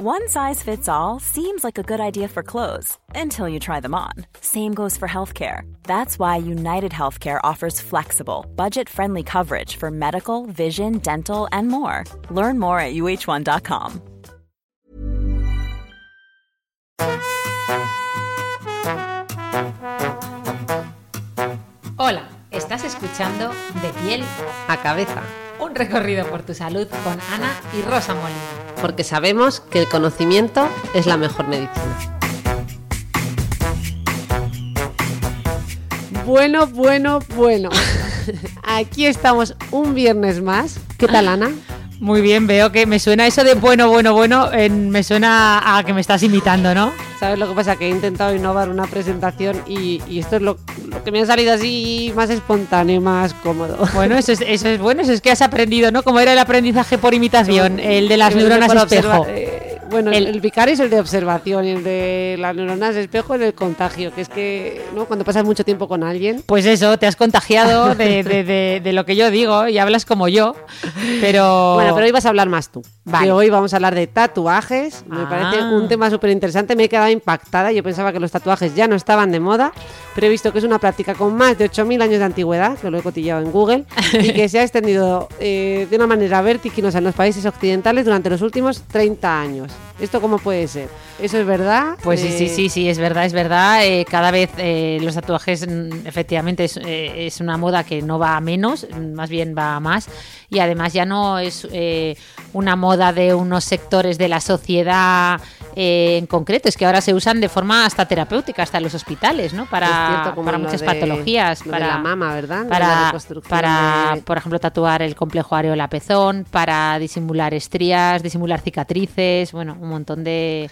One size fits all seems like a good idea for clothes until you try them on. Same goes for healthcare. That's why United Healthcare offers flexible, budget friendly coverage for medical, vision, dental, and more. Learn more at uh1.com. Hola, estás escuchando De piel a cabeza, un recorrido por tu salud con Ana y Rosa Molina. Porque sabemos que el conocimiento es la mejor medicina. Bueno, bueno, bueno. Aquí estamos un viernes más. ¿Qué tal, Ana? Muy bien, veo que me suena eso de bueno, bueno, bueno, en- me suena a que me estás imitando, ¿no? ¿Sabes lo que pasa? Que he intentado innovar una presentación y, y esto es lo, lo que me ha salido así más espontáneo más cómodo. Bueno, eso es, eso es bueno, eso es que has aprendido, ¿no? Como era el aprendizaje por imitación, el de las neuronas espejo. eh, bueno, el, El- es el de observación y el de las neuronas espejo es el contagio, que es que ¿no? cuando pasas mucho tiempo con alguien, Pues eso, te has contagiado de, de- de- de lo que yo digo y hablas como yo, pero... Bueno, pero hoy vas a hablar más tú. Vale. Que hoy vamos a hablar de tatuajes. Me Ah. parece un tema súper interesante. Me he quedado impactada. Yo pensaba que los tatuajes ya no estaban de moda, pero he visto que es una práctica con más de 8.000 años de antigüedad, que lo he cotillado en Google, y que se ha extendido eh, de una manera vertiginosa en los países occidentales durante los últimos 30 años. ¿Esto cómo puede ser? ¿Eso es verdad? Pues sí, sí, Eh, sí, sí, es verdad, es verdad. Eh, cada vez eh, los tatuajes, mm, efectivamente, es, es una moda que no va a menos, mm, más bien va a más. Y además ya no es eh, una moda de unos sectores de la sociedad eh, en concreto, es que ahora se usan de forma hasta terapéutica, hasta en los hospitales, ¿no? Para, cierto, para muchas de- patologías. para la mama, ¿verdad? La Para, para de- por ejemplo, tatuar el complejo areola pezón, para disimular estrías, disimular cicatrices, bueno, un montón de...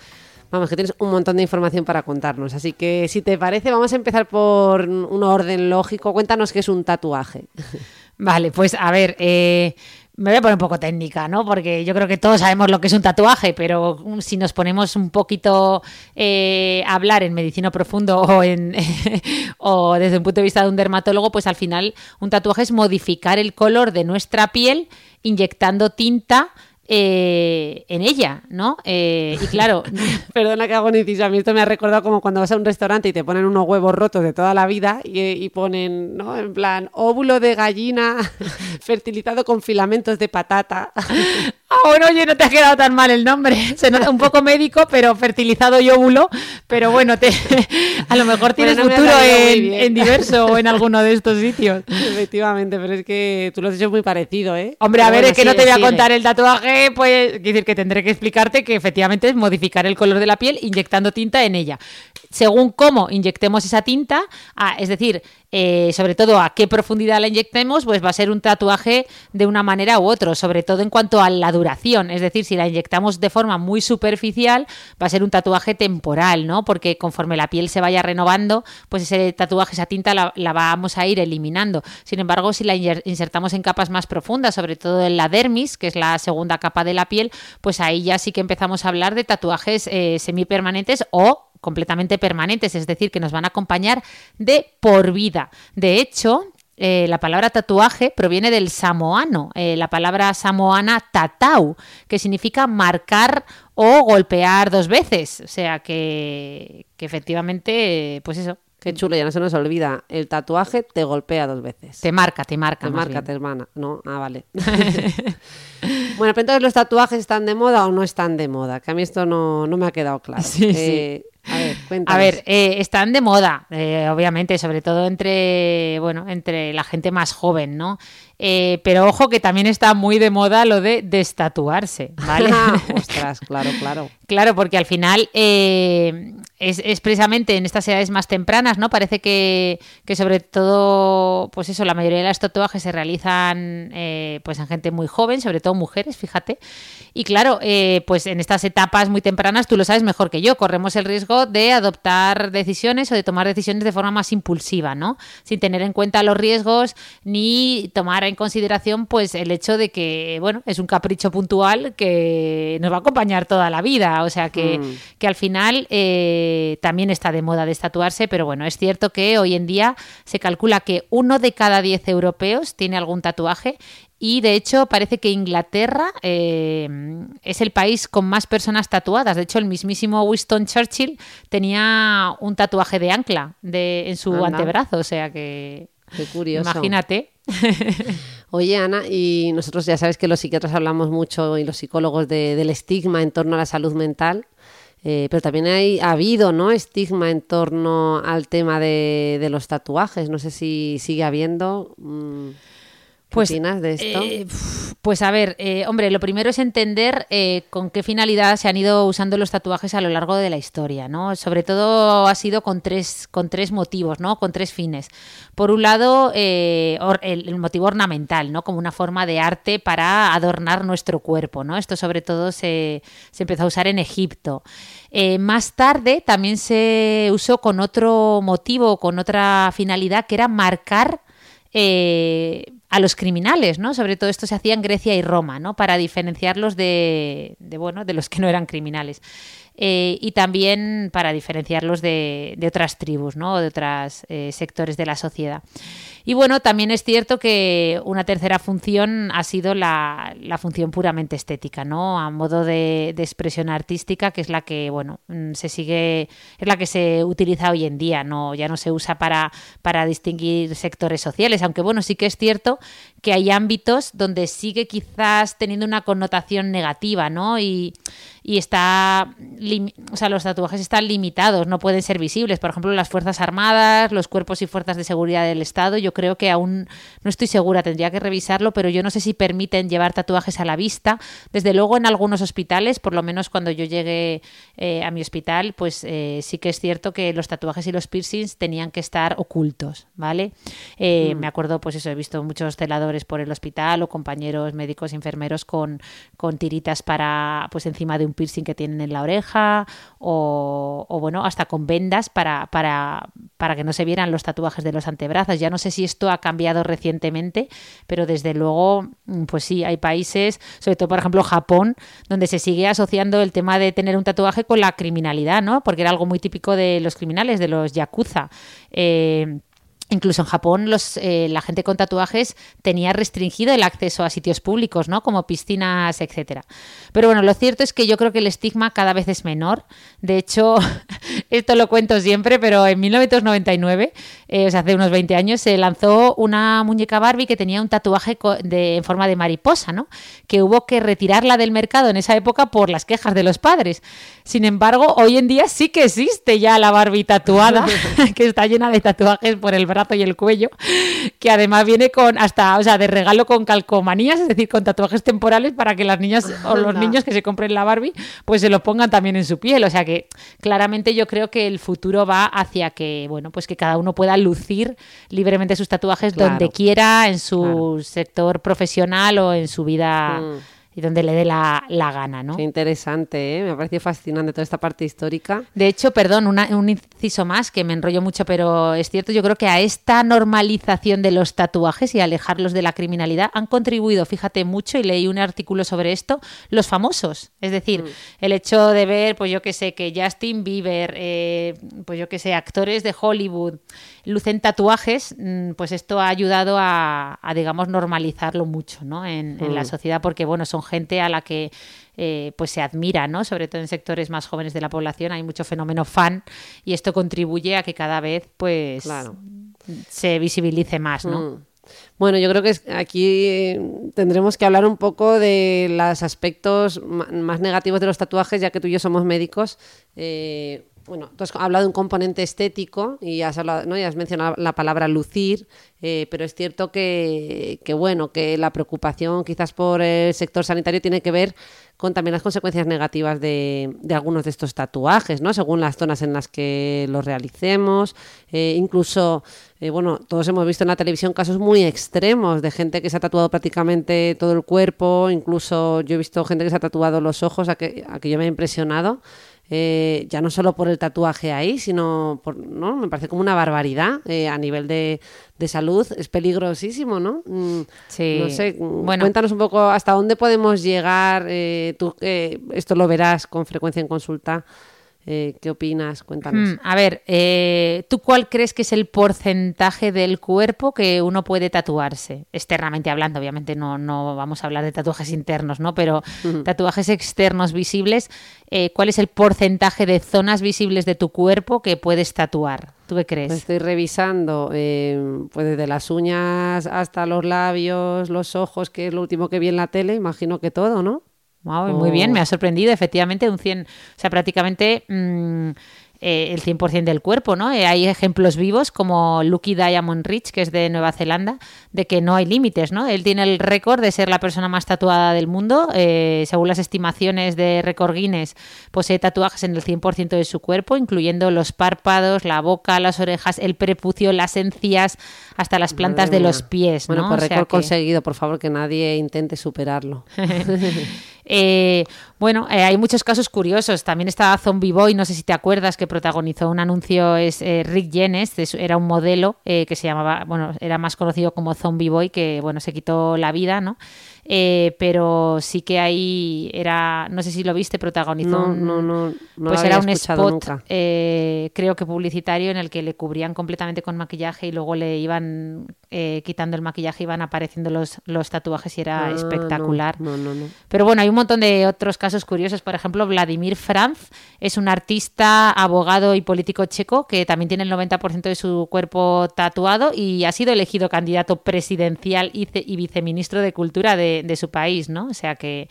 Vamos, que tienes un montón de información para contarnos. Así que, si te parece, vamos a empezar por un orden lógico. Cuéntanos qué es un tatuaje. Vale, pues a ver, eh, me voy a poner un poco técnica, ¿no? Porque yo creo que todos sabemos lo que es un tatuaje, pero um, si nos ponemos un poquito eh, a hablar en medicina profundo o, en, o desde un punto de vista de un dermatólogo, pues al final un tatuaje es modificar el color de nuestra piel inyectando tinta eh, en ella, ¿no? Eh, y claro, Perdona que hago un inciso. A mí esto me ha recordado como cuando vas a un restaurante y te ponen unos huevos rotos de toda la vida y, y ponen, ¿no? En plan, óvulo de gallina fertilizado con filamentos de patata. Ah, bueno, oye, no te ha quedado tan mal el nombre. Se nota un poco médico, pero fertilizado y óvulo. Pero bueno, te, a lo mejor tienes Bueno, no futuro en, diverso o en alguno de estos sitios. Efectivamente, pero es que tú lo has hecho muy parecido, ¿eh? Hombre, a Pero ver, bueno, es que no te voy a sigue. contar el tatuaje, pues quiero decir que tendré que explicarte que efectivamente es modificar el color de la piel inyectando tinta en ella. Según cómo inyectemos esa tinta, ah, es decir, eh, sobre todo a qué profundidad la inyectemos, pues va a ser un tatuaje de una manera u otra, sobre todo en cuanto a la duración. Es decir, si la inyectamos de forma muy superficial, va a ser un tatuaje temporal, ¿no? Porque conforme la piel se vaya renovando, pues ese tatuaje, esa tinta la, vamos a ir eliminando. Sin embargo, si la insertamos en capas más profundas, sobre todo en la dermis, que es la segunda capa de la piel, pues ahí ya sí que empezamos a hablar de tatuajes eh, semipermanentes o completamente permanentes, es decir, que nos van a acompañar de por vida. De hecho, eh, la palabra tatuaje proviene del samoano, eh, la palabra samoana tatau, que significa marcar o golpear dos veces. O sea que, que efectivamente, eh, pues eso, Qué chulo, ya no se nos olvida. El tatuaje te golpea dos veces. te marca, te marca. Te marca, bien. te hermana. No, ah, vale. bueno, pero entonces los tatuajes están de moda o no están de moda, que a mí esto no, no me ha quedado claro. Sí, sí. A ver, A cuéntanos. ver, eh, están de moda, eh, obviamente, sobre todo entre, bueno, entre la gente más joven, ¿no? Eh, pero ojo que también está muy de moda lo de destatuarse, ¿vale? Ostras, claro, claro. Claro, porque al final eh, es, es precisamente en estas edades más tempranas, ¿no? Parece que, que sobre todo, pues eso, la mayoría de los tatuajes se realizan eh, pues en gente muy joven, sobre todo mujeres, fíjate. Y claro, pues en estas etapas muy tempranas, tú lo sabes mejor que yo, corremos el riesgo de adoptar decisiones o de tomar decisiones de forma más impulsiva, ¿no? Sin tener en cuenta los riesgos ni tomar en consideración pues el hecho de que, bueno, es un capricho puntual que nos va a acompañar toda la vida. O sea que, Mm. que al final eh, también está de moda destatuarse, pero bueno, es cierto que hoy en día se calcula que uno de cada diez europeos tiene algún tatuaje y de hecho parece que Inglaterra eh, es el país con más personas tatuadas. De hecho, el mismísimo Winston Churchill tenía un tatuaje de ancla de, en su Anda. antebrazo, o sea que Qué curioso. imagínate. Oye, Ana, y nosotros ya sabes que los psiquiatras hablamos mucho y los psicólogos de- del estigma en torno a la salud mental, eh, pero también hay, ha habido ¿no? estigma en torno al tema de, de los tatuajes. No sé si sigue habiendo. mm, ¿Qué Pues, opinas de esto? Eh, pues a ver, eh, hombre, lo primero es entender eh, con qué finalidad se han ido usando los tatuajes a lo largo de la historia, ¿no? Sobre todo ha sido con tres, con tres motivos, ¿no? Con tres fines. Por un lado, el, el motivo ornamental, ¿no? Como una forma de arte para adornar nuestro cuerpo, ¿no? Esto sobre todo se, se empezó a usar en Egipto. Más tarde también se usó con otro motivo, con otra finalidad, que era marcar eh, a los criminales, ¿no? Sobre todo esto se hacía en Grecia y Roma, ¿no? Para diferenciarlos de, de, bueno, de los que no eran criminales. Eh, y también para diferenciarlos de, otras tribus, ¿no? O de otros sectores de la sociedad. Y bueno, también es cierto que una tercera función ha sido la, la función puramente estética, ¿no? A modo de, de, expresión artística, que es la que, bueno, mm, se sigue, es la que se utiliza hoy en día, ¿no? Ya no se usa para, para distinguir sectores sociales, aunque bueno, sí que es cierto que hay ámbitos donde sigue quizás teniendo una connotación negativa, ¿no? Y, y está, o sea, los tatuajes están limitados, no pueden ser visibles. Por ejemplo, las Fuerzas Armadas, los cuerpos y fuerzas de seguridad del Estado, yo creo que aún no estoy segura, tendría que revisarlo, pero yo no sé si permiten llevar tatuajes a la vista. Desde luego en algunos hospitales, por lo menos cuando yo llegué eh, a mi hospital, pues eh, sí que es cierto que los tatuajes y los piercings tenían que estar ocultos, ¿vale? Eh, mm. Me acuerdo, pues eso, he visto muchos celadores por el hospital o compañeros médicos, enfermeros con, con tiritas para, pues encima de un piercing que tienen en la oreja o, o bueno, hasta con vendas para, para, para que no se vieran los tatuajes de los antebrazos. Ya no sé si esto ha cambiado recientemente, pero desde luego, pues sí, hay países, sobre todo por ejemplo Japón, donde se sigue asociando el tema de tener un tatuaje con la criminalidad, ¿no? Porque era algo muy típico de los criminales, de los yakuza. Eh, Incluso en Japón los, eh, la gente con tatuajes tenía restringido el acceso a sitios públicos, ¿no? Como piscinas, etcétera. Pero bueno, lo cierto es que yo creo que el estigma cada vez es menor. De hecho, esto lo cuento siempre, pero en 1999, eh, o sea, hace unos 20 años, se lanzó una muñeca Barbie que tenía un tatuaje de, en forma de mariposa, ¿no? Que hubo que retirarla del mercado en esa época por las quejas de los padres. Sin embargo, hoy en día sí que existe ya la Barbie tatuada, que está llena de tatuajes por el brazo y el cuello, que además viene con hasta, o sea, de regalo con calcomanías, es decir, con tatuajes temporales para que las niñas o los niños que se compren la Barbie, pues se lo pongan también en su piel. O sea que claramente yo creo que el futuro va hacia que, bueno, pues que cada uno pueda lucir libremente sus tatuajes claro, donde quiera, en su claro. sector profesional o en su vida. Mm y donde le dé la, la, gana, ¿no? Qué interesante, ¿eh? me parece fascinante toda esta parte histórica. De hecho, perdón, una, un inciso más que me enrollo mucho, pero es cierto, yo creo que a esta normalización de los tatuajes y alejarlos de la criminalidad han contribuido, fíjate mucho, y leí un artículo sobre esto, los famosos. Es decir, mm. el hecho de ver, pues yo que sé, que Justin Bieber, eh, pues yo que sé, actores de Hollywood lucen tatuajes, pues esto ha ayudado a, a digamos, normalizarlo mucho, ¿no? En, mm. en la sociedad, porque, bueno, son gente a la que eh, pues se admira, ¿no? Sobre todo en sectores más jóvenes de la población hay mucho fenómeno fan y esto contribuye a que cada vez pues claro. se visibilice más, ¿no? Mm. Bueno, yo creo que aquí tendremos que hablar un poco de los aspectos más negativos de los tatuajes, ya que tú y yo somos médicos. Eh, bueno, tú has hablado de un componente estético y has, hablado, ¿no? y has mencionado la palabra lucir, eh, pero es cierto que, bueno, que la preocupación quizás por el sector sanitario tiene que ver con también las consecuencias negativas de, de algunos de estos tatuajes, ¿no? Según las zonas en las que los realicemos, eh, incluso, eh, bueno, todos hemos visto en la televisión casos muy extremos de gente que se ha tatuado prácticamente todo el cuerpo, incluso yo he visto gente que se ha tatuado los ojos, a que, a que yo me he impresionado. Eh, ya no solo por el tatuaje ahí, sino por, ¿no? Me parece como una barbaridad eh, a nivel de, de, salud, es peligrosísimo, ¿no? Mm, sí. No sé, bueno. cuéntanos un poco hasta dónde podemos llegar, eh, tú esto lo verás con frecuencia en consulta. Eh, ¿Qué opinas? Cuéntanos. Hmm, a ver, eh, ¿tú cuál crees que es el porcentaje del cuerpo que uno puede tatuarse? Externamente hablando, obviamente no, no vamos a hablar de tatuajes internos, ¿no? Pero tatuajes externos visibles, eh, ¿cuál es el porcentaje de zonas visibles de tu cuerpo que puedes tatuar? ¿Tú qué crees? Estoy revisando, pues desde las uñas hasta los labios, los ojos, que es lo último que vi en la tele, imagino que todo, ¿no? Muy bien, me ha sorprendido, efectivamente, un 100, o sea, prácticamente mm, eh, el 100% del cuerpo, ¿no? Eh, hay ejemplos vivos como Lucky Diamond Rich, que es de Nueva Zelanda, de que no hay límites, ¿no? Él tiene el récord de ser la persona más tatuada del mundo, eh, según las estimaciones de Record Guinness, posee tatuajes en el 100% de su cuerpo, incluyendo los párpados, la boca, las orejas, el prepucio, las encías, hasta las plantas de los pies, Bueno, pues récord conseguido, por favor, que nadie intente superarlo. Eh, bueno, eh, hay muchos casos curiosos. También estaba Zombie Boy, no sé si te acuerdas, que protagonizó un anuncio, es eh, Rick Jenes, era un modelo que se llamaba, bueno, era más conocido como Zombie Boy, que bueno, se quitó la vida, ¿no? Eh, pero sí que ahí era, no sé si lo viste, protagonizó no, no, no, pues era un spot, eh, creo que publicitario, en el que le cubrían completamente con maquillaje y luego le iban eh, quitando el maquillaje, iban apareciendo los, los tatuajes y era ah, espectacular. Pero bueno, hay un montón de otros casos curiosos, por ejemplo, Vladimir Franz es un artista, abogado y político checo que también tiene el 90% de su cuerpo tatuado y ha sido elegido candidato presidencial y, y viceministro de Cultura de de, su país, ¿no? O sea que,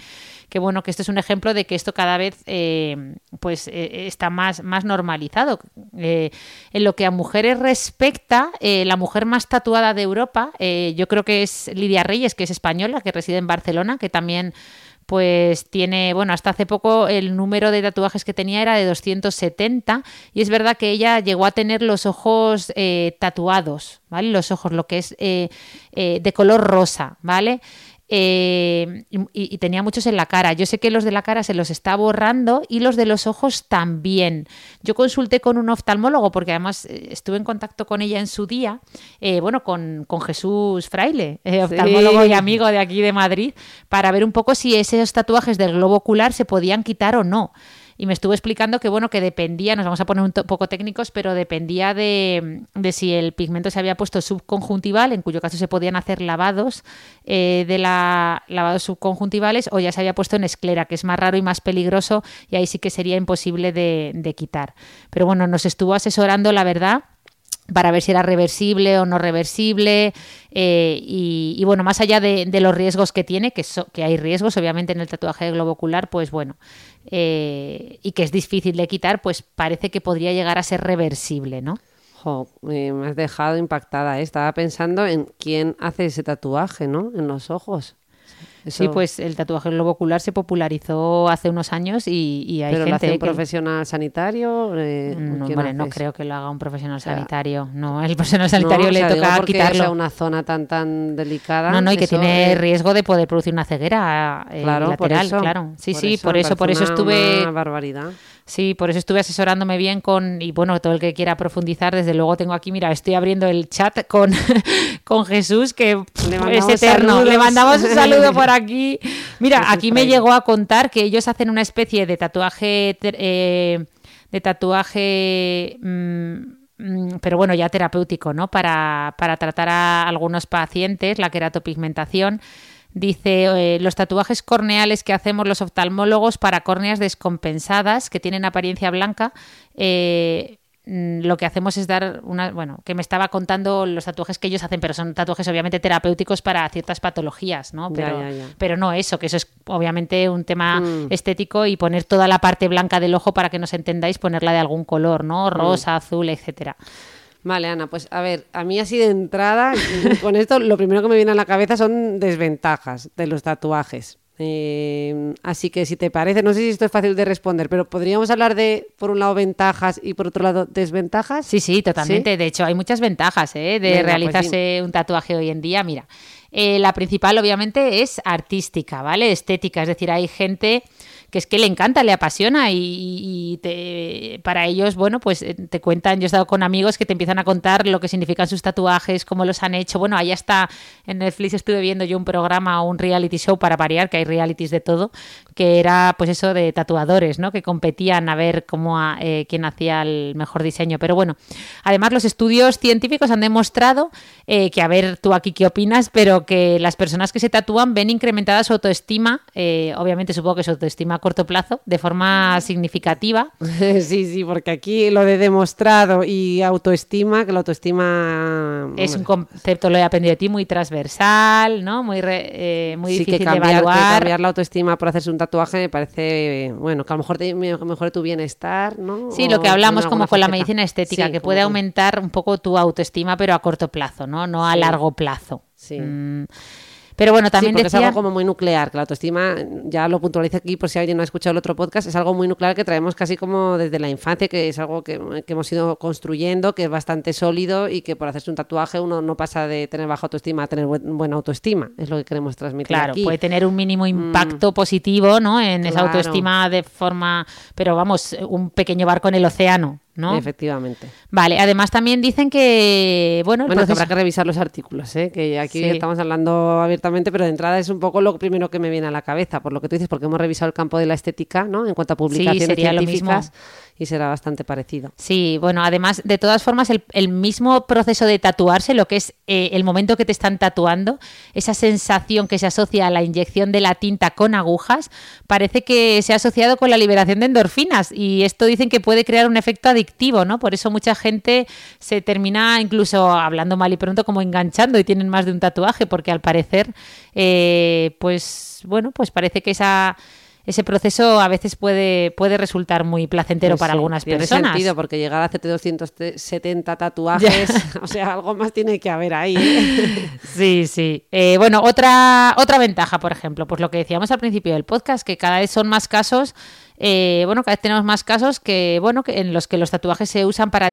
que, bueno, que esto es un ejemplo de que esto cada vez eh, pues eh, está más, más normalizado. Eh, en lo que a mujeres respecta, la mujer más tatuada de Europa, yo creo que es Lidia Reyes, que es española, que reside en Barcelona, que también pues tiene, bueno, hasta hace poco el número de tatuajes que tenía era de 270 y es verdad que ella llegó a tener los ojos tatuados, ¿vale? Los ojos, lo que es de color rosa, ¿vale? Eh, y, tenía muchos en la cara. Yo sé que los de la cara se los está borrando y los de los ojos también. Yo consulté con un oftalmólogo porque además eh, estuve en contacto con ella en su día, eh, bueno, con, Jesús Fraile, oftalmólogo y amigo de aquí de Madrid, para ver un poco si esos tatuajes del globo ocular se podían quitar o no y me estuvo explicando que bueno que dependía, nos vamos a poner un poco técnicos, pero dependía de, si el pigmento se había puesto subconjuntival, en cuyo caso se podían hacer lavados eh, de la lavados subconjuntivales, o ya se había puesto en esclera, que es más raro y más peligroso, y ahí sí que sería imposible de, de quitar. Pero bueno, nos estuvo asesorando, la verdad para ver si era reversible o no reversible eh, y, bueno, más allá de, los riesgos que tiene, que, que hay riesgos obviamente en el tatuaje de globo ocular, pues bueno, eh, y que es difícil de quitar, pues parece que podría llegar a ser reversible, ¿no? me has dejado impactada, ¿eh? estaba pensando en quién hace ese tatuaje, ¿no? En los ojos. Sí, pues el tatuaje globo ocular se popularizó hace unos años y, hay ¿Pero gente. Lo hace un profesional sanitario? Eh, no, no creo que lo haga un profesional sanitario. no, el profesional sanitario le toca quitarlo. Sea una zona tan tan delicada. No, no, y que tiene riesgo de poder producir una ceguera eh, lateral, claro. Sí, sí, por eso, por eso estuve. Una barbaridad. Sí, por eso estuve asesorándome bien con, y bueno, todo el que quiera profundizar, desde luego tengo aquí, mira, estoy abriendo el chat con, con Jesús, que es eterno. Le mandamos un saludo por aquí. Mira, aquí me llegó a contar que ellos hacen una especie de tatuaje, eh, de tatuaje... Mm, mm, pero bueno, ya terapéutico, ¿no? Para, para tratar a algunos pacientes la queratopigmentación. Dice, eh, los tatuajes corneales que hacemos los oftalmólogos para córneas descompensadas, que tienen apariencia blanca, eh, mm, lo que hacemos es dar una, bueno, que me estaba contando los tatuajes que ellos hacen, pero son tatuajes obviamente terapéuticos para ciertas patologías, ¿no? Pero, pero no eso, que eso es obviamente un tema mm. estético y poner toda la parte blanca del ojo para que nos entendáis, ponerla de algún color, ¿no? Rosa, mm. azul, etcétera. Vale, Ana, pues a ver, a mí así de entrada, con esto lo primero que me viene a la cabeza son desventajas de los tatuajes. Eh, así que si te parece, no sé si esto es fácil de responder, pero podríamos hablar de, por un lado, ventajas y por otro lado, desventajas. Sí, sí, totalmente. De hecho, hay muchas ventajas ¿eh? de pues realizarse un tatuaje hoy en día. Mira, eh, la principal obviamente es artística, ¿vale? Estética, es decir, hay gente que es que le encanta, le apasiona y, para ellos, bueno, pues eh, te cuentan, yo he estado con amigos que te empiezan a contar lo que significan sus tatuajes, cómo los han hecho. Bueno, ahí está, en Netflix estuve viendo yo un programa o un reality show para variar, que hay realities de todo, que era pues eso de tatuadores, ¿no? Que competían a ver cómo eh, quién hacía el mejor diseño. Pero bueno, además los estudios científicos han demostrado eh, que, a ver, tú aquí qué opinas, pero que las personas que se tatúan ven incrementada su autoestima, eh, obviamente supongo que su autoestima a corto plazo, de forma significativa. Sí, sí, porque aquí lo de demostrado y autoestima, que la autoestima... Es un concepto, lo he aprendido de ti, muy transversal, ¿no? Muy, muy difícil de evaluar. Que cambiar la autoestima por hacerse un tatuaje me parece, bueno, que a lo mejor te, mejor tu bienestar, ¿no? Sí, lo que hablamos como con la medicina estética, que puede aumentar un poco tu autoestima, pero a corto plazo, ¿no? No a largo plazo. Sí. Mm. Pero bueno, también es algo como muy nuclear, que la autoestima, ya lo puntualizo aquí por si alguien no ha escuchado el otro podcast, es algo muy nuclear que traemos casi como desde la infancia, que es algo que, hemos ido construyendo, que es bastante sólido y que por hacerse un tatuaje uno no pasa de tener baja autoestima a tener buena autoestima, es lo que queremos transmitir. Claro, puede tener un mínimo mm. impacto positivo ¿no? en esa autoestima de forma, pero vamos, un pequeño barco en el océano, ¿no? Efectivamente. Vale, además también dicen que, bueno, bueno habrá que revisar los artículos, ¿eh? que aquí estamos hablando abiertamente, pero de entrada es un poco lo primero que me viene a la cabeza, por lo que tú dices, porque hemos revisado el campo de la estética, ¿no? En cuanto a publicaciones sería científicas. Lo mismo y será bastante parecido. Sí, bueno, además, de todas formas, el, mismo proceso de tatuarse, lo que es eh, el momento que te están tatuando, esa sensación que se asocia a la inyección de la tinta con agujas, parece que se ha asociado con la liberación de endorfinas y esto dicen que puede crear un efecto adictivo, ¿no? Por eso mucha gente se termina incluso hablando mal y pronto como enganchando y tienen más de un tatuaje, porque al parecer, eh, pues bueno, pues parece que esa ese proceso a veces puede, puede resultar muy placentero pues para algunas personas. Tiene sentido, porque llegar a hacerte 270 tatuajes, o sea, algo más tiene que haber ahí. ¿eh? sí, sí. Eh, bueno, otra, otra ventaja, por ejemplo, pues lo que decíamos al principio del podcast, que cada vez son más casos, eh, bueno, cada vez tenemos más casos que, bueno, que en los que los tatuajes se usan para...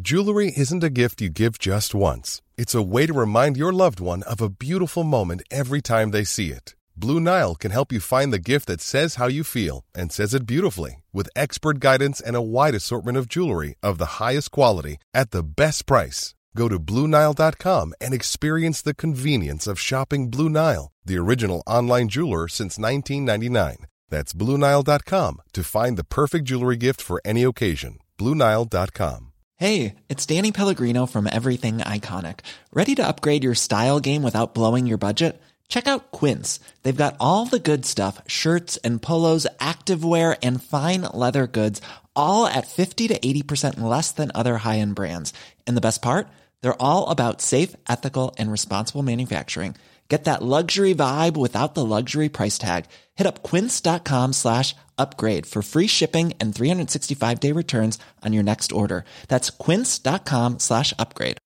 Jewelry isn't a gift you give just once. It's a way to remind your loved one of a beautiful moment every time they see it. Blue Nile can help you find the gift that says how you feel and says it beautifully with expert guidance and a wide assortment of jewelry of the highest quality at the best price. Go to BlueNile.com and experience the convenience of shopping Blue Nile, the original online jeweler since 1999. That's BlueNile.com to find the perfect jewelry gift for any occasion. BlueNile.com. Hey, it's Danny Pellegrino from Everything Iconic. Ready to upgrade your style game without blowing your budget? Check out Quince. They've got all the good stuff shirts and polos, activewear, and fine leather goods, all at 50 to 80% less than other high end brands. And the best part? They're all about safe, ethical, and responsible manufacturing. Get that luxury vibe without the luxury price tag. Hit up quince.com slash upgrade for free shipping and 365 day returns on your next order. That's quince.com slash upgrade.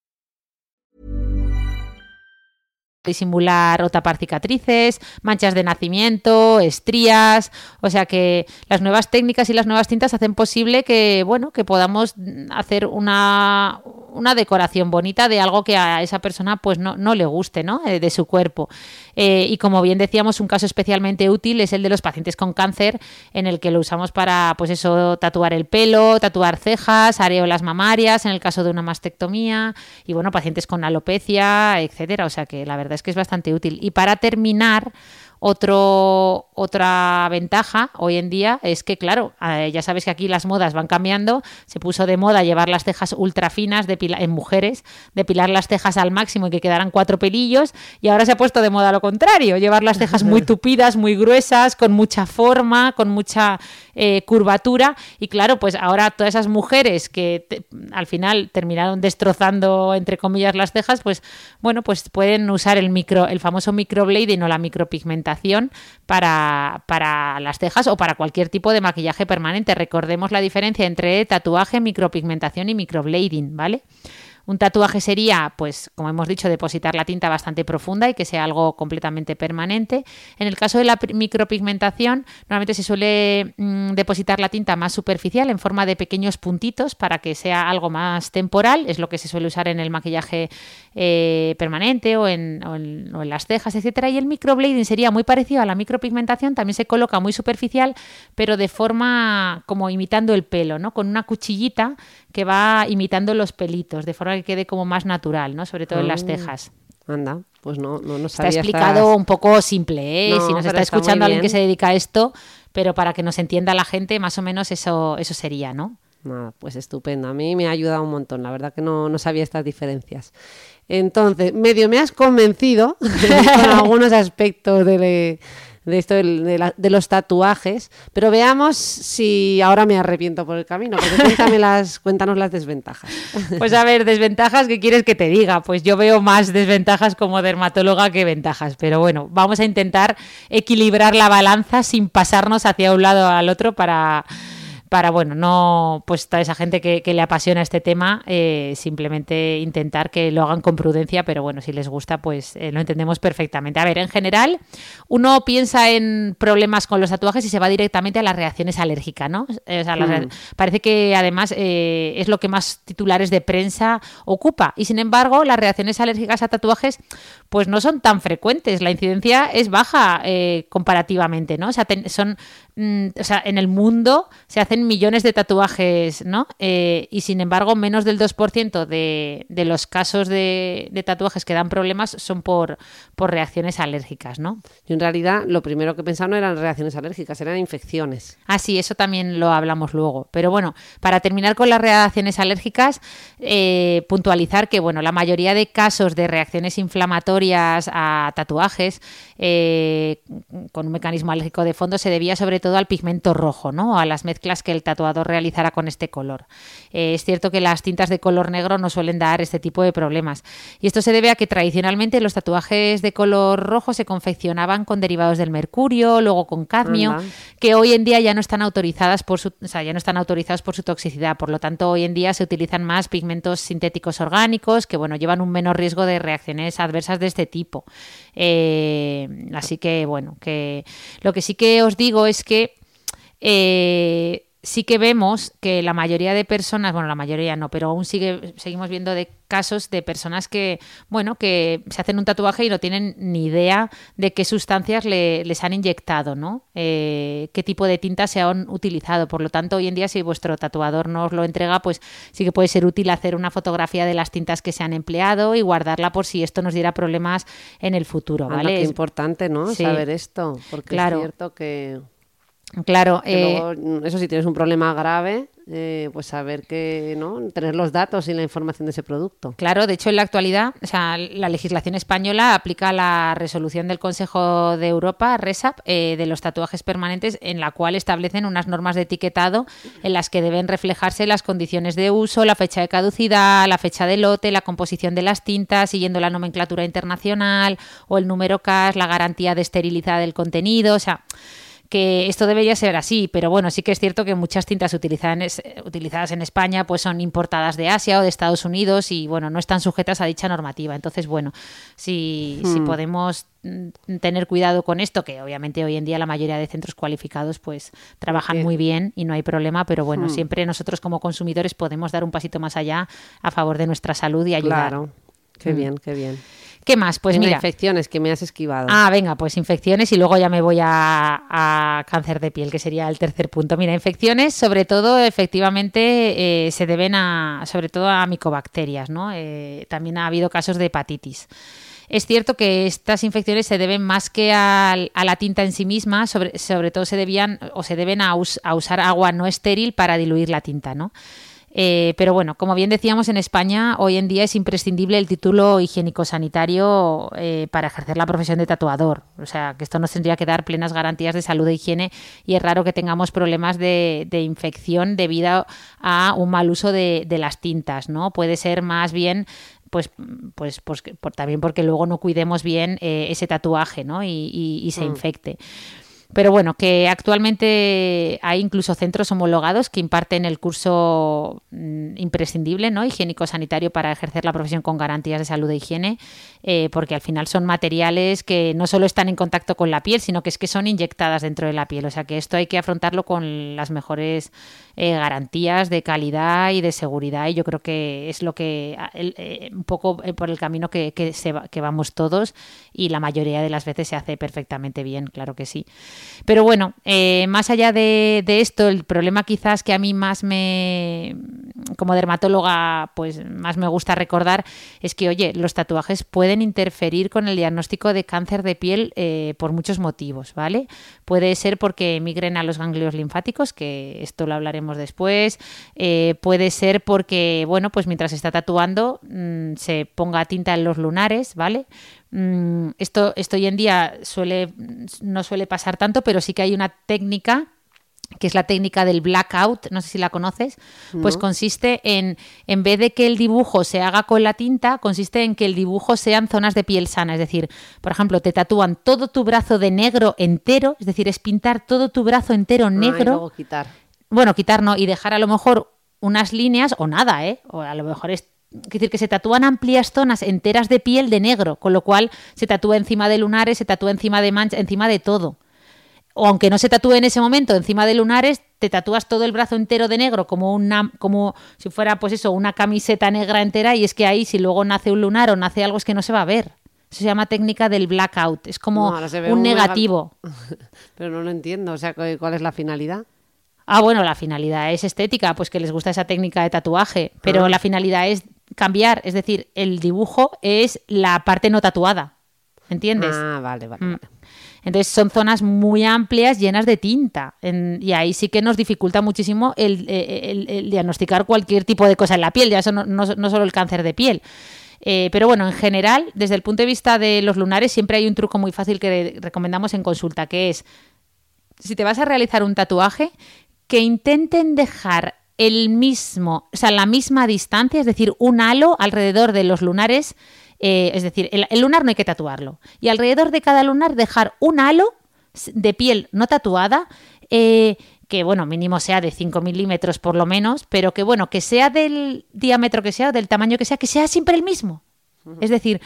disimular o tapar cicatrices, manchas de nacimiento, estrías, o sea que las nuevas técnicas y las nuevas tintas hacen posible que, bueno, que podamos hacer una, una decoración bonita de algo que a esa persona pues no, no le guste, ¿no? Eh, de su cuerpo. Eh, y como bien decíamos, un caso especialmente útil es el de los pacientes con cáncer, en el que lo usamos para, pues eso, tatuar el pelo, tatuar cejas, areolas mamarias, en el caso de una mastectomía, y bueno, pacientes con alopecia, etcétera. O sea que la verdad es que es bastante útil. Y para terminar, otro, otra ventaja hoy en día es que, claro, eh, ya sabes que aquí las modas van cambiando. Se puso de moda llevar las cejas ultra finas en mujeres, depilar las cejas al máximo y que quedaran cuatro pelillos. Y ahora se ha puesto de moda lo contrario, llevar las cejas muy tupidas, muy gruesas, con mucha forma, con mucha eh, curvatura. Y claro, pues ahora todas esas mujeres que al final terminaron destrozando, entre comillas, las cejas, pues bueno, pues pueden usar el micro, el famoso microblading o la micropigmentación para, para las cejas o para cualquier tipo de maquillaje permanente. Recordemos la diferencia entre tatuaje, micropigmentación y microblading, ¿vale? Un tatuaje sería, pues, como hemos dicho, depositar la tinta bastante profunda y que sea algo completamente permanente. En el caso de la micropigmentación, normalmente se suele mm, depositar la tinta más superficial en forma de pequeños puntitos para que sea algo más temporal. Es lo que se suele usar en el maquillaje eh, permanente o en, las cejas, etcétera. Y el microblading sería muy parecido a la micropigmentación, también se coloca muy superficial, pero de forma como imitando el pelo, ¿no? Con una cuchillita que va imitando los pelitos, de forma que quede como más natural, ¿no? Sobre todo en las cejas. Anda, pues no, no, no Está explicado un poco simple, ¿eh? si nos está, escuchando alguien que se dedica a esto, pero para que nos entienda la gente, más o menos eso, eso sería, ¿no? Nada, pues estupendo. A mí me ha ayudado un montón. La verdad que no, no sabía estas diferencias. Entonces, medio me has convencido con algunos aspectos de, de esto de, los tatuajes, pero veamos si ahora me arrepiento por el camino, las, cuéntanos las desventajas. Pues a ver, desventajas, ¿qué quieres que te diga? Pues yo veo más desventajas como dermatóloga que ventajas, pero bueno, vamos a intentar equilibrar la balanza sin pasarnos hacia un lado al otro para para, bueno, no, pues toda esa gente que, le apasiona este tema, eh, simplemente intentar que lo hagan con prudencia, pero bueno, si les gusta, pues eh, lo entendemos perfectamente. A ver, en general, uno piensa en problemas con los tatuajes y se va directamente a las reacciones alérgicas, ¿no? Eh, mm. Parece que además es lo que más titulares de prensa ocupa y sin embargo, las reacciones alérgicas a tatuajes, pues no son tan frecuentes, la incidencia es baja comparativamente, ¿no? O sea, son, mm, o sea, en el mundo se hacen millones de tatuajes, ¿no? Eh, y sin embargo, menos del 2% de, de los casos de, tatuajes que dan problemas son por, por reacciones alérgicas, ¿no? Yo en realidad lo primero que pensaba no eran reacciones alérgicas, eran infecciones. Ah, sí, eso también lo hablamos luego. Pero bueno, para terminar con las reacciones alérgicas, eh, puntualizar que, bueno, la mayoría de casos de reacciones inflamatorias a tatuajes eh, con un mecanismo alérgico de fondo se debía sobre todo al pigmento rojo, ¿no? A las mezclas que el tatuador realizará con este color. Eh, es cierto que las tintas de color negro no suelen dar este tipo de problemas. Y esto se debe a que tradicionalmente los tatuajes de color rojo se confeccionaban con derivados del mercurio, luego con cadmio, que hoy en día ya no están autorizadas por su, ya no están autorizados por su toxicidad. Por lo tanto, hoy en día se utilizan más pigmentos sintéticos orgánicos que bueno, llevan un menor riesgo de reacciones adversas de este tipo. Eh, así que bueno, que lo que sí que os digo es que eh, sí que vemos que la mayoría de personas, bueno, la mayoría no, pero aún sigue, seguimos viendo de casos de personas que, bueno, que se hacen un tatuaje y no tienen ni idea de qué sustancias les han inyectado, ¿no? Eh, qué tipo de tintas se han utilizado. Por lo tanto, hoy en día, si vuestro tatuador no os lo entrega, pues sí que puede ser útil hacer una fotografía de las tintas que se han empleado y guardarla por si esto nos diera problemas en el futuro, ¿vale? Es importante, ¿no? Saber esto, porque es cierto que Claro. Eh, eso si tienes un problema grave, eh, pues saber que, ¿no? Tener los datos y la información de ese producto. Claro, de hecho en la actualidad, o sea, la legislación española aplica la resolución del Consejo de Europa, RESAP, eh, de los tatuajes permanentes, en la cual establecen unas normas de etiquetado en las que deben reflejarse las condiciones de uso, la fecha de caducidad, la fecha de lote, la composición de las tintas, siguiendo la nomenclatura internacional, o el número CAS, la garantía de esterilidad del contenido, o sea que esto debería ser así, pero bueno, sí que es cierto que muchas tintas utilizadas en, utilizadas en España pues son importadas de Asia o de Estados Unidos y bueno, no están sujetas a dicha normativa. Entonces, bueno, si, si hmm. podemos mm, tener cuidado con esto, que obviamente hoy en día la mayoría de centros cualificados pues trabajan muy bien y no hay problema, pero bueno, hmm. siempre nosotros como consumidores podemos dar un pasito más allá a favor de nuestra salud y ayudar. Claro, qué hmm. bien, qué bien. ¿Qué más? Pues mira. infecciones que me has esquivado. Ah, venga, pues infecciones y luego ya me voy a, cáncer de piel, que sería el tercer punto. Mira, infecciones, sobre todo, efectivamente, eh, se deben a, sobre todo a micobacterias, ¿no? Eh, también ha habido casos de hepatitis. Es cierto que estas infecciones se deben más que a, la tinta en sí misma, sobre, sobre todo se debían o se deben a, a usar agua no estéril para diluir la tinta, ¿no? Eh, pero bueno, como bien decíamos, en España hoy en día es imprescindible el título higiénico-sanitario eh, para ejercer la profesión de tatuador. O sea, que esto nos tendría que dar plenas garantías de salud e higiene y es raro que tengamos problemas de, infección debido a un mal uso de, las tintas, ¿no? Puede ser más bien pues, pues, pues también porque luego no cuidemos bien eh, ese tatuaje ¿no? y, se mm. infecte. Pero bueno, que actualmente hay incluso centros homologados que imparten el curso mm, imprescindible, ¿no? Higiénico-sanitario para ejercer la profesión con garantías de salud e higiene, eh, porque al final son materiales que no solo están en contacto con la piel, sino que es que son inyectadas dentro de la piel. O sea que esto hay que afrontarlo con las mejores eh, garantías de calidad y de seguridad. Y yo creo que es lo que eh, un poco por el camino que, que, se que vamos todos y la mayoría de las veces se hace perfectamente bien, claro que sí. Pero bueno, eh, más allá de, esto, el problema quizás que a mí más me, como dermatóloga, pues más me gusta recordar es que, oye, los tatuajes pueden interferir con el diagnóstico de cáncer de piel eh, por muchos motivos, ¿vale? Puede ser porque emigren a los ganglios linfáticos, que esto lo hablaremos después. Eh, puede ser porque, bueno, pues mientras está tatuando mm, se ponga tinta en los lunares, ¿vale? Mm, esto, esto hoy en día suele, no suele pasar tanto, pero sí que hay una técnica que es la técnica del blackout, no sé si la conoces, pues consiste en, en vez de que el dibujo se haga con la tinta, consiste en que el dibujo sean zonas de piel sana, es decir, por ejemplo, te tatúan todo tu brazo de negro entero, es decir, es pintar todo tu brazo entero negro. quitar. Bueno, quitar no, y dejar a lo mejor unas líneas o nada, ¿eh? O a lo mejor es decir, que se tatúan amplias zonas enteras de piel de negro, con lo cual se tatúa encima de lunares, se tatúa encima de mancha, encima de todo. O aunque no se tatúe en ese momento encima de lunares, te tatúas todo el brazo entero de negro como una como si fuera pues eso, una camiseta negra entera y es que ahí si luego nace un lunar o nace algo es que no se va a ver. Eso se llama técnica del blackout, es como un, negativo. Pero no lo entiendo, o sea, ¿cuál es la finalidad? Ah, bueno, la finalidad es estética, pues que les gusta esa técnica de tatuaje, pero ah. la finalidad es cambiar, es decir, el dibujo es la parte no tatuada, ¿entiendes? Ah, vale, vale, mm. Entonces son zonas muy amplias llenas de tinta y ahí sí que nos dificulta muchísimo el, diagnosticar cualquier tipo de cosa en la piel, ya eso no, no, solo el cáncer de piel. Eh, pero bueno, en general, desde el punto de vista de los lunares, siempre hay un truco muy fácil que recomendamos en consulta, que es, si te vas a realizar un tatuaje, que intenten dejar el mismo, o sea, la misma distancia, es decir, un halo alrededor de los lunares, eh, es decir, el, lunar no hay que tatuarlo. Y alrededor de cada lunar dejar un halo de piel no tatuada, eh, que bueno, mínimo sea de 5 milímetros por lo menos, pero que bueno, que sea del diámetro que sea, del tamaño que sea, que sea siempre el mismo. Es decir,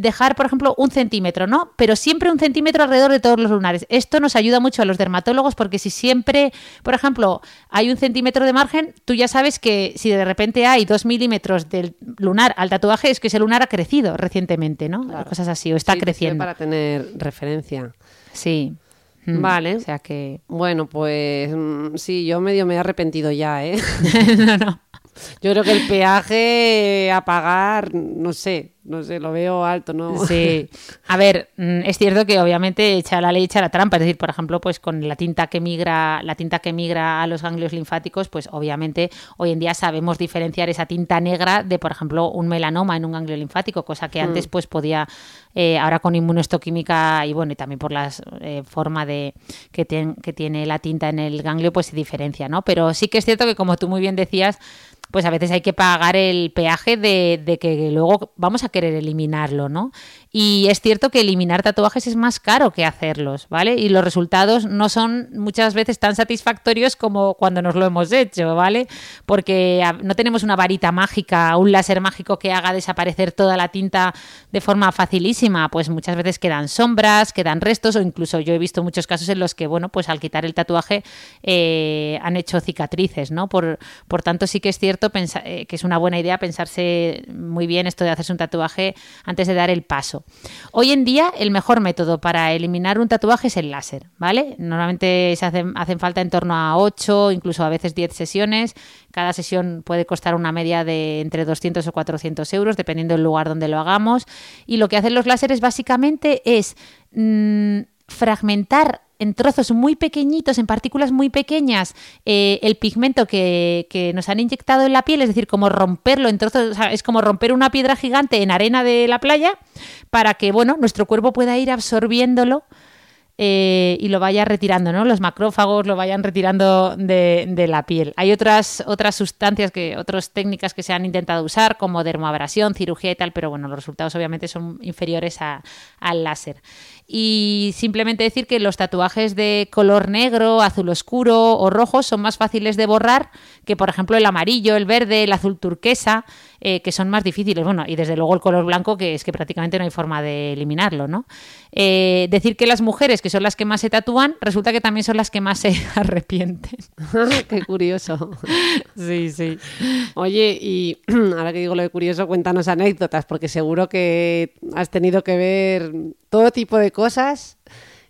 dejar, por ejemplo, un centímetro, ¿no? Pero siempre un centímetro alrededor de todos los lunares. Esto nos ayuda mucho a los dermatólogos porque si siempre, por ejemplo, hay un centímetro de margen, tú ya sabes que si de repente hay dos milímetros del lunar al tatuaje, es que ese lunar ha crecido recientemente, ¿no? Cosas así, o está creciendo. Para tener referencia. Sí. Mm. Vale. O sea que. Bueno, pues mm, sí, yo medio me he arrepentido ya, ¿eh? no, no. Yo creo que el peaje a pagar, no sé, no sé, lo veo alto, ¿no? Sí. A ver, mm, es cierto que obviamente echa la ley, echa la trampa. Es decir, por ejemplo, pues con la tinta que migra, la tinta que migra a los ganglios linfáticos, pues obviamente hoy en día sabemos diferenciar esa tinta negra de, por ejemplo, un melanoma en un ganglio linfático, cosa que antes mm. pues podía, eh, ahora con inmunohistoquímica y bueno, y también por la eh, forma de que, que tiene la tinta en el ganglio, pues se diferencia, ¿no? Pero sí que es cierto que como tú muy bien decías, pues a veces hay que pagar el peaje de, de, que luego vamos a querer eliminarlo, ¿no? Y es cierto que eliminar tatuajes es más caro que hacerlos, ¿vale? Y los resultados no son muchas veces tan satisfactorios como cuando nos lo hemos hecho, ¿vale? Porque no tenemos una varita mágica, un láser mágico que haga desaparecer toda la tinta de forma facilísima, pues muchas veces quedan sombras, quedan restos o incluso yo he visto muchos casos en los que, bueno, pues al quitar el tatuaje eh, han hecho cicatrices, ¿no? Por, por tanto, sí que es cierto eh, que es una buena idea pensarse muy bien esto de hacerse un tatuaje antes de dar el paso. Hoy en día el mejor método para eliminar un tatuaje es el láser, ¿vale? Normalmente se hacen, hacen falta en torno a 8, incluso a veces 10 sesiones. Cada sesión puede costar una media de entre 200 o 400 euros, dependiendo del lugar donde lo hagamos. Y lo que hacen los láseres básicamente es mm, fragmentar en trozos muy pequeñitos, en partículas muy pequeñas, eh, el pigmento que, nos han inyectado en la piel, es decir, como romperlo en trozos, es como romper una piedra gigante en arena de la playa para que, bueno, nuestro cuerpo pueda ir absorbiéndolo eh, y lo vaya retirando, ¿no? Los macrófagos lo vayan retirando de, la piel. Hay otras, otras sustancias, que, otras técnicas que se han intentado usar, como dermoabrasión, cirugía y tal, pero bueno, los resultados obviamente son inferiores al láser y simplemente decir que los tatuajes de color negro, azul oscuro o rojo son más fáciles de borrar que, por ejemplo, el amarillo, el verde, el azul turquesa, eh, que son más difíciles. Bueno, y desde luego el color blanco, que es que prácticamente no hay forma de eliminarlo, ¿no? Eh, decir que las mujeres, que son las que más se tatúan, resulta que también son las que más se arrepienten. Qué curioso. sí, sí. Oye, y ahora que digo lo de curioso, cuéntanos anécdotas, porque seguro que has tenido que ver todo tipo de cosas.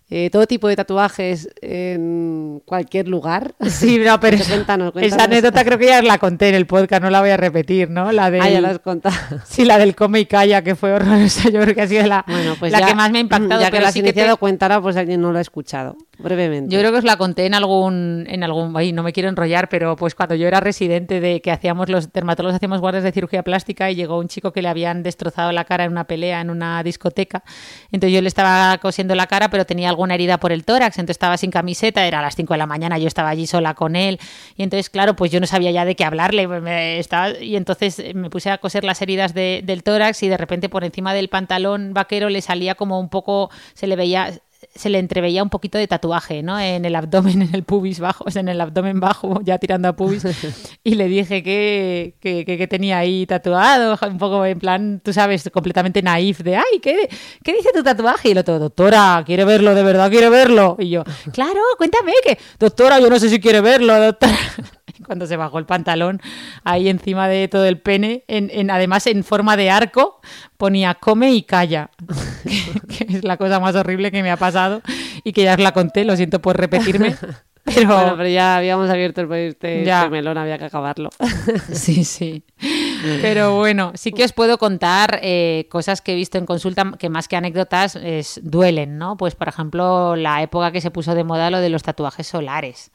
Eh, todo tipo de tatuajes en cualquier lugar. Sí, no, pero cuéntanos, cuéntanos. esa anécdota creo que ya la conté en el podcast, no la voy a repetir, ¿no? La de ah, ya la has contado. Sí, la del come y calla, que fue horrorosa, yo creo que ha sido la, bueno, pues la ya, que más me ha impactado. Ya que la has sí iniciado, te... cuéntala, pues alguien no lo ha escuchado, brevemente. Yo creo que os la conté en algún, en algún, ay, no me quiero enrollar, pero pues cuando yo era residente de que hacíamos los dermatólogos hacíamos guardias de cirugía plástica y llegó un chico que le habían destrozado la cara en una pelea en una discoteca, entonces yo le estaba cosiendo la cara, pero tenía alguna herida por el tórax, entonces estaba sin camiseta, era a las 5 de la mañana, yo estaba allí sola con él, y entonces, claro, pues yo no sabía ya de qué hablarle, me estaba, y entonces me puse a coser las heridas de, del tórax y de repente por encima del pantalón vaquero le salía como un poco, se le veía, se le entreveía un poquito de tatuaje, ¿no? En el abdomen, en el pubis bajo, o sea, en el abdomen bajo, ya tirando a pubis. Y le dije que, que, que, tenía ahí tatuado, un poco en plan, tú sabes, completamente naif, de, ay, ¿qué, ¿qué dice tu tatuaje? Y el otro, doctora, ¿quiere verlo? ¿De verdad quiere verlo? Y yo, claro, cuéntame, que, doctora, yo no sé si quiere verlo, doctora cuando se bajó el pantalón ahí encima de todo el pene, en, en, además en forma de arco, ponía come y calla, que, que, es la cosa más horrible que me ha pasado y que ya os la conté, lo siento por repetirme. Pero, bueno, pero ya habíamos abierto el este, ya. este melón, había que acabarlo. sí, sí. Pero bueno, sí que os puedo contar eh, cosas que he visto en consulta que más que anécdotas es, duelen, ¿no? Pues por ejemplo, la época que se puso de moda lo de los tatuajes solares.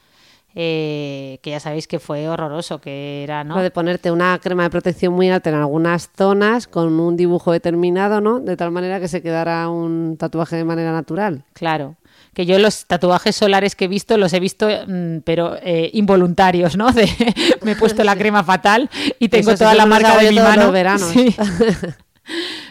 Eh, que ya sabéis que fue horroroso, que era, ¿no? Lo de ponerte una crema de protección muy alta en algunas zonas con un dibujo determinado, ¿no? De tal manera que se quedara un tatuaje de manera natural. Claro. Que yo los tatuajes solares que he visto los he visto, mmm, pero eh, involuntarios, ¿no? De, me he puesto la crema fatal y tengo Eso toda la marca de mi mano. los veranos. Sí.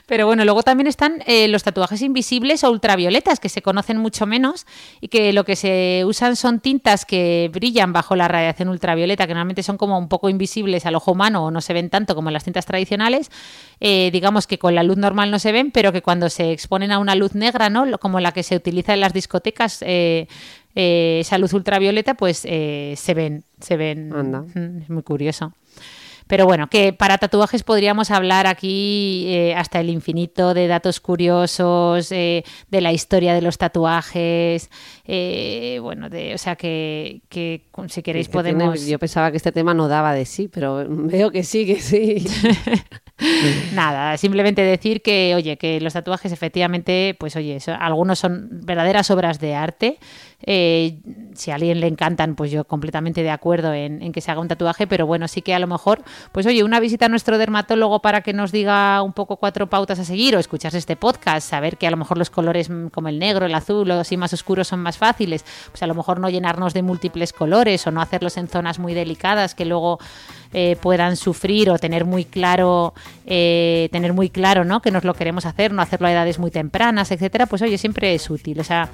Pero bueno, luego también están eh, los tatuajes invisibles o ultravioletas, que se conocen mucho menos y que lo que se usan son tintas que brillan bajo la radiación ultravioleta, que normalmente son como un poco invisibles al ojo humano o no se ven tanto como las tintas tradicionales. Eh, digamos que con la luz normal no se ven, pero que cuando se exponen a una luz negra, ¿no? como la que se utiliza en las discotecas, eh, esa luz ultravioleta, pues se ven, se ven. Anda. Es muy curioso. Pero bueno, que para tatuajes podríamos hablar aquí eh, hasta el infinito de datos curiosos, eh, de la historia de los tatuajes, eh, bueno, de, o sea que, que si queréis podemos... yo pensaba que este tema no daba de sí, pero veo que sí, que sí. Nada, simplemente decir que, oye, que los tatuajes efectivamente, pues oye, algunos son verdaderas obras de arte. Eh, si a alguien le encantan, pues yo completamente de acuerdo en, que se haga un tatuaje, pero bueno, sí que a lo mejor, pues oye, una visita a nuestro dermatólogo para que nos diga un poco cuatro pautas a seguir o escucharse este podcast, saber que a lo mejor los colores como el negro, el azul o así más oscuros son más fáciles, pues a lo mejor no llenarnos de múltiples colores o no hacerlos en zonas muy delicadas que luego eh, puedan sufrir o tener muy claro eh, tener muy claro ¿no? que nos lo queremos hacer, no hacerlo a edades muy tempranas, etcétera, pues oye, siempre es útil. O sea,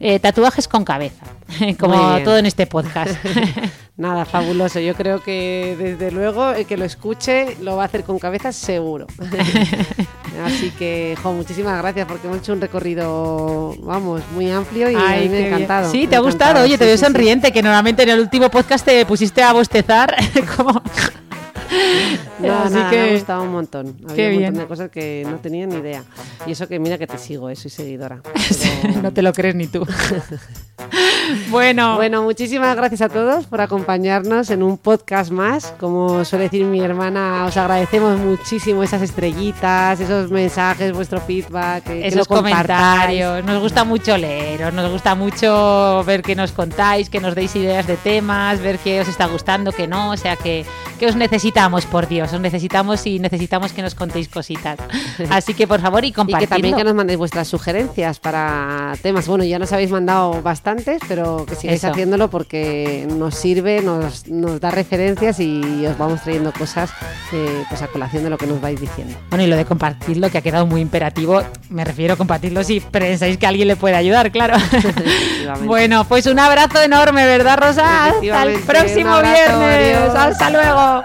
eh, tatuajes con cabeza, como todo en este podcast. Nada, fabuloso. Yo creo que desde luego el que lo escuche lo va a hacer con cabeza seguro. Así que, jo, muchísimas gracias porque hemos hecho un recorrido, vamos, muy amplio y a Ay, mí me ha bien. encantado. Sí, te ha gustado. Oye, te veo sí, sí. sonriente, que normalmente en el último podcast te pusiste a bostezar. como... No, Así nada, que- me ha gustado un montón. Había Qué un montón bien. de cosas que no tenía ni idea. Y eso que mira que te sigo, eh, soy seguidora. Pero- no te lo crees ni tú. Bueno, Bueno, muchísimas gracias a todos por acompañarnos en un podcast más. Como suele decir mi hermana, os agradecemos muchísimo esas estrellitas, esos mensajes, vuestro feedback, que, que esos lo compartáis. comentarios. Nos gusta mucho leeros, nos gusta mucho ver que nos contáis, que nos deis ideas de temas, ver qué os está gustando, que no. O sea, que, que os necesitamos, por Dios. Os necesitamos y necesitamos que nos contéis cositas. Así que, por favor, y Y que compartidlo. también que nos mandéis vuestras sugerencias para temas. Bueno, ya nos habéis mandado bastantes, pero que sigáis Eso. haciéndolo porque nos sirve, nos, nos da referencias y os vamos trayendo cosas eh, pues a colación de lo que nos vais diciendo. Bueno, y lo de compartirlo, que ha quedado muy imperativo, me refiero a compartirlo si pensáis que alguien le puede ayudar, claro. Bueno, pues un abrazo enorme, ¿verdad, Rosa? Hasta el próximo viernes. adiós. Hasta luego.